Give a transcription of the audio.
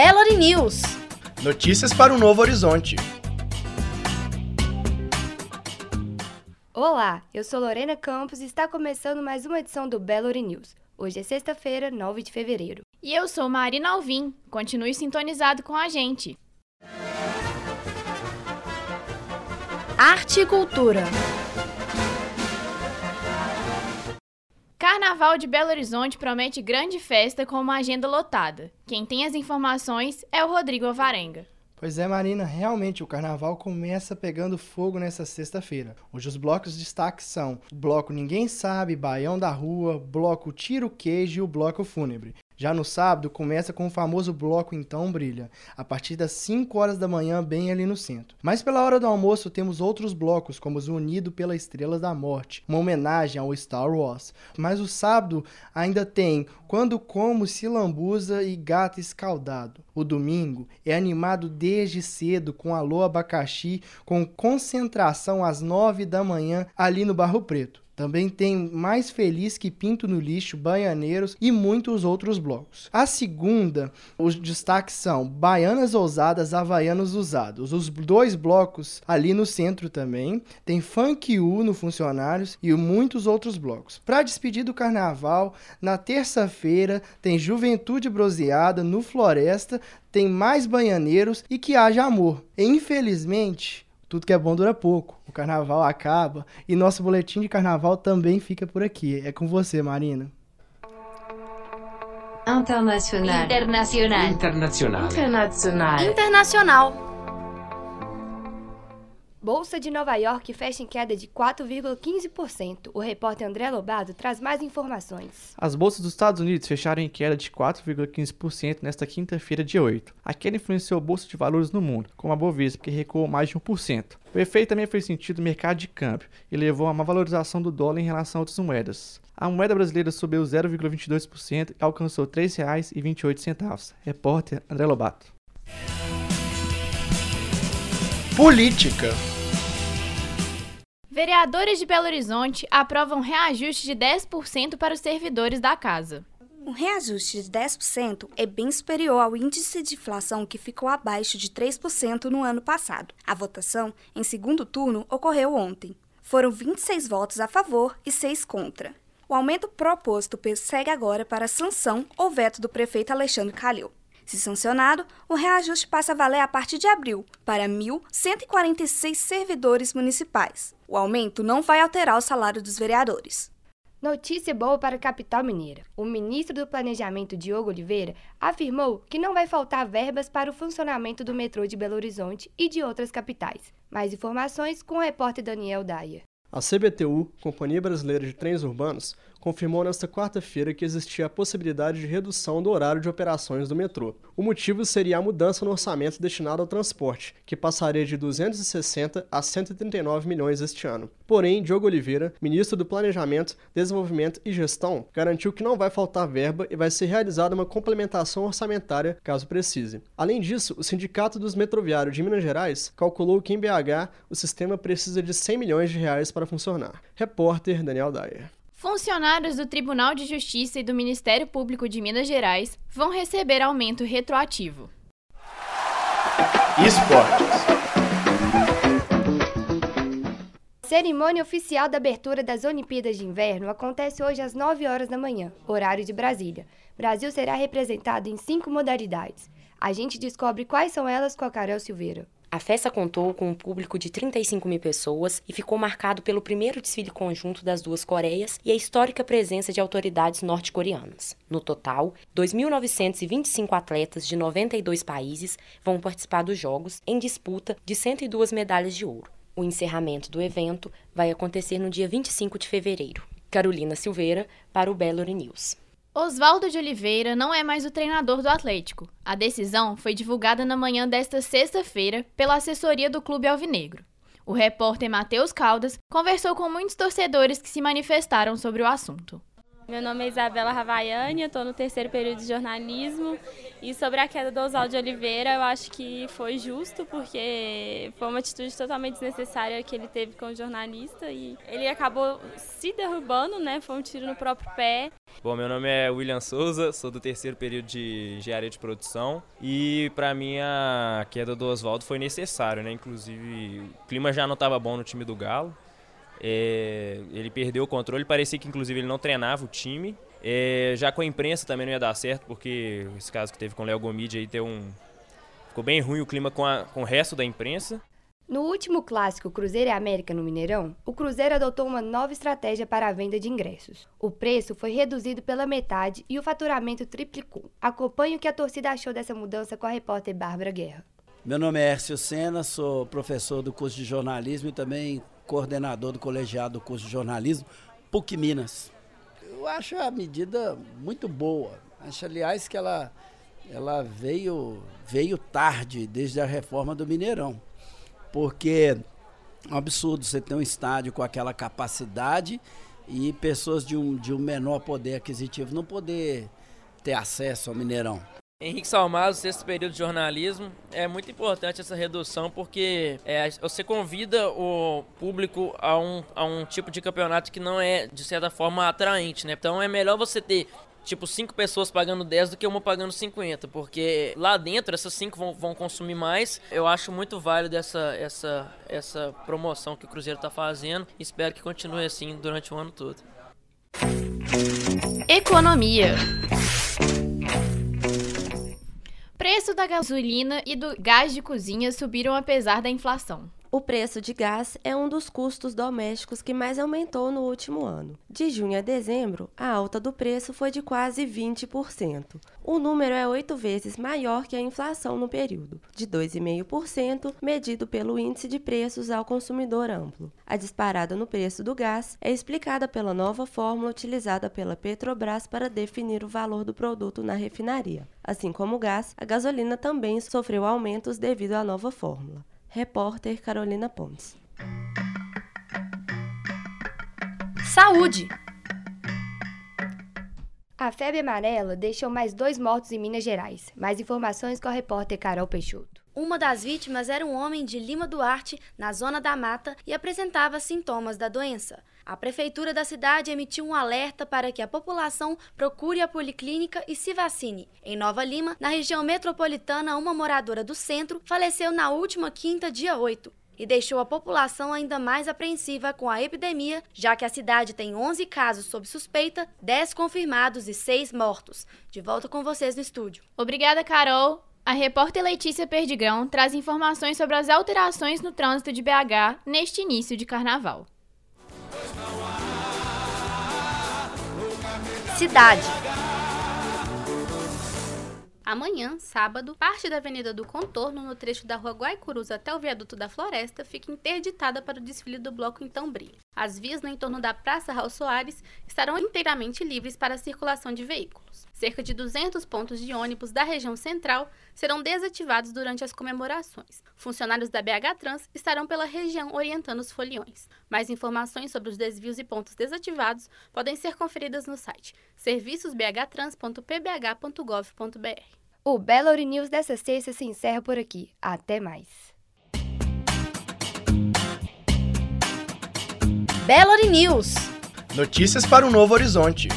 Belo News. Notícias para um novo horizonte. Olá, eu sou Lorena Campos e está começando mais uma edição do Belo News. Hoje é sexta-feira, 9 de fevereiro. E eu sou Marina Alvim. Continue sintonizado com a gente. Arte e cultura. Carnaval de Belo Horizonte promete grande festa com uma agenda lotada. Quem tem as informações é o Rodrigo Alvarenga. Pois é, Marina, realmente o carnaval começa pegando fogo nessa sexta-feira. Hoje os blocos de destaque são o bloco Ninguém Sabe, Baião da Rua, bloco Tiro Queijo e o bloco Fúnebre. Já no sábado, começa com o famoso bloco Então Brilha, a partir das 5 horas da manhã, bem ali no centro. Mas pela hora do almoço, temos outros blocos, como o Unido pela Estrelas da Morte, uma homenagem ao Star Wars. Mas o sábado ainda tem Quando Como Se Lambuza e Gato Escaldado. O domingo é animado desde cedo com Alô Abacaxi, com concentração às 9 da manhã ali no Barro Preto. Também tem Mais Feliz que Pinto no Lixo, Baianeiros e muitos outros blocos. A segunda, os destaques são Baianas Ousadas, Havaianos Usados. Os dois blocos ali no centro também. Tem Funk U no Funcionários e muitos outros blocos. Para despedir do carnaval, na terça-feira tem Juventude Broseada no Floresta, tem mais Baianeiros e que haja amor. E, infelizmente, tudo que é bom dura pouco. O carnaval acaba e nosso boletim de carnaval também fica por aqui. É com você, Marina. Internacional. Internacional. Internacional. Internacional. Internacional. Bolsa de Nova York fecha em queda de 4,15%. O repórter André Lobado traz mais informações. As bolsas dos Estados Unidos fecharam em queda de 4,15% nesta quinta-feira, dia 8. A queda influenciou a bolsa de valores no mundo, como a Bovespa, que recuou mais de 1%. O efeito também foi sentido no mercado de câmbio e levou a uma valorização do dólar em relação a outras moedas. A moeda brasileira subiu 0,22% e alcançou R$ 3,28. Repórter André Lobato. Política. Vereadores de Belo Horizonte aprovam reajuste de 10% para os servidores da casa. Um reajuste de 10% é bem superior ao índice de inflação que ficou abaixo de 3% no ano passado. A votação, em segundo turno, ocorreu ontem. Foram 26 votos a favor e 6 contra. O aumento proposto segue agora para sanção ou veto do prefeito Alexandre Calil. Se sancionado, o reajuste passa a valer a partir de abril para 1.146 servidores municipais. O aumento não vai alterar o salário dos vereadores. Notícia boa para a capital mineira. O ministro do Planejamento, Diogo Oliveira, afirmou que não vai faltar verbas para o funcionamento do metrô de Belo Horizonte e de outras capitais. Mais informações com o repórter Daniel Daia. A CBTU, Companhia Brasileira de Trens Urbanos, confirmou nesta quarta-feira que existia a possibilidade de redução do horário de operações do metrô. O motivo seria a mudança no orçamento destinado ao transporte, que passaria de 260 a 139 milhões este ano. Porém, Diogo Oliveira, ministro do Planejamento, Desenvolvimento e Gestão, garantiu que não vai faltar verba e vai ser realizada uma complementação orçamentária caso precise. Além disso, o Sindicato dos Metroviários de Minas Gerais calculou que em BH o sistema precisa de 100 milhões de reais para funcionar. Repórter Daniel Dyer. Funcionários do Tribunal de Justiça e do Ministério Público de Minas Gerais vão receber aumento retroativo. Esportes. Cerimônia oficial da abertura das Olimpíadas de Inverno acontece hoje às 9 horas da manhã, horário de Brasília. Brasil será representado em cinco modalidades. A gente descobre quais são elas com a Carol Silveira. A festa contou com um público de 35 mil pessoas e ficou marcado pelo primeiro desfile conjunto das duas Coreias e a histórica presença de autoridades norte-coreanas. No total, 2.925 atletas de 92 países vão participar dos Jogos em disputa de 102 medalhas de ouro. O encerramento do evento vai acontecer no dia 25 de fevereiro. Carolina Silveira, para o Belo News. Oswaldo de Oliveira não é mais o treinador do Atlético. A decisão foi divulgada na manhã desta sexta-feira pela assessoria do Clube Alvinegro. O repórter Matheus Caldas conversou com muitos torcedores que se manifestaram sobre o assunto. Meu nome é Isabela Ravaiani, estou no terceiro período de jornalismo. E sobre a queda do Oswaldo de Oliveira, eu acho que foi justo, porque foi uma atitude totalmente desnecessária que ele teve com o jornalista e ele acabou se derrubando, né? Foi um tiro no próprio pé. Bom, meu nome é William Souza, sou do terceiro período de engenharia de produção e para mim a queda do Oswaldo foi necessário, né? Inclusive, o clima já não estava bom no time do Galo. É, ele perdeu o controle, parecia que inclusive ele não treinava o time. É, já com a imprensa também não ia dar certo, porque esse caso que teve com o Léo Gomide aí deu um. Ficou bem ruim o clima com, a, com o resto da imprensa. No último clássico Cruzeiro e América no Mineirão, o Cruzeiro adotou uma nova estratégia para a venda de ingressos. O preço foi reduzido pela metade e o faturamento triplicou. Acompanhe o que a torcida achou dessa mudança com a repórter Bárbara Guerra. Meu nome é Hércio Sena, sou professor do curso de jornalismo e também coordenador do colegiado do curso de jornalismo, PUC Minas. Eu acho a medida muito boa. Acho, aliás, que ela, ela veio, veio tarde, desde a reforma do Mineirão. Porque é um absurdo você ter um estádio com aquela capacidade e pessoas de um, de um menor poder aquisitivo não poder ter acesso ao Mineirão. Henrique Salmazo, sexto período de jornalismo. É muito importante essa redução porque é, você convida o público a um, a um tipo de campeonato que não é, de certa forma, atraente, né? Então é melhor você ter tipo, cinco pessoas pagando 10 do que uma pagando 50, porque lá dentro essas cinco vão, vão consumir mais. Eu acho muito válido essa, essa, essa promoção que o Cruzeiro está fazendo. Espero que continue assim durante o ano todo. Economia. Preço da gasolina e do gás de cozinha subiram apesar da inflação. O preço de gás é um dos custos domésticos que mais aumentou no último ano. De junho a dezembro, a alta do preço foi de quase 20%. O número é oito vezes maior que a inflação no período, de 2,5%, medido pelo Índice de Preços ao Consumidor Amplo. A disparada no preço do gás é explicada pela nova fórmula utilizada pela Petrobras para definir o valor do produto na refinaria. Assim como o gás, a gasolina também sofreu aumentos devido à nova fórmula. Repórter Carolina Pontes. Saúde! A febre amarela deixou mais dois mortos em Minas Gerais. Mais informações com a repórter Carol Peixoto. Uma das vítimas era um homem de Lima Duarte, na zona da mata, e apresentava sintomas da doença. A prefeitura da cidade emitiu um alerta para que a população procure a policlínica e se vacine. Em Nova Lima, na região metropolitana, uma moradora do centro faleceu na última quinta, dia 8 e deixou a população ainda mais apreensiva com a epidemia, já que a cidade tem 11 casos sob suspeita, 10 confirmados e 6 mortos. De volta com vocês no estúdio. Obrigada, Carol. A repórter Letícia Perdigão traz informações sobre as alterações no trânsito de BH neste início de carnaval. Cidade. Amanhã, sábado, parte da Avenida do Contorno, no trecho da Rua Guaicurus até o Viaduto da Floresta, fica interditada para o desfile do bloco Então Brilha. As vias no entorno da Praça Raul Soares estarão inteiramente livres para a circulação de veículos. Cerca de 200 pontos de ônibus da região central serão desativados durante as comemorações. Funcionários da BH Trans estarão pela região orientando os foliões. Mais informações sobre os desvios e pontos desativados podem ser conferidas no site serviçosbhtrans.pbh.gov.br. O Belo News dessa sexta se encerra por aqui. Até mais. Belo News. Notícias para um novo horizonte.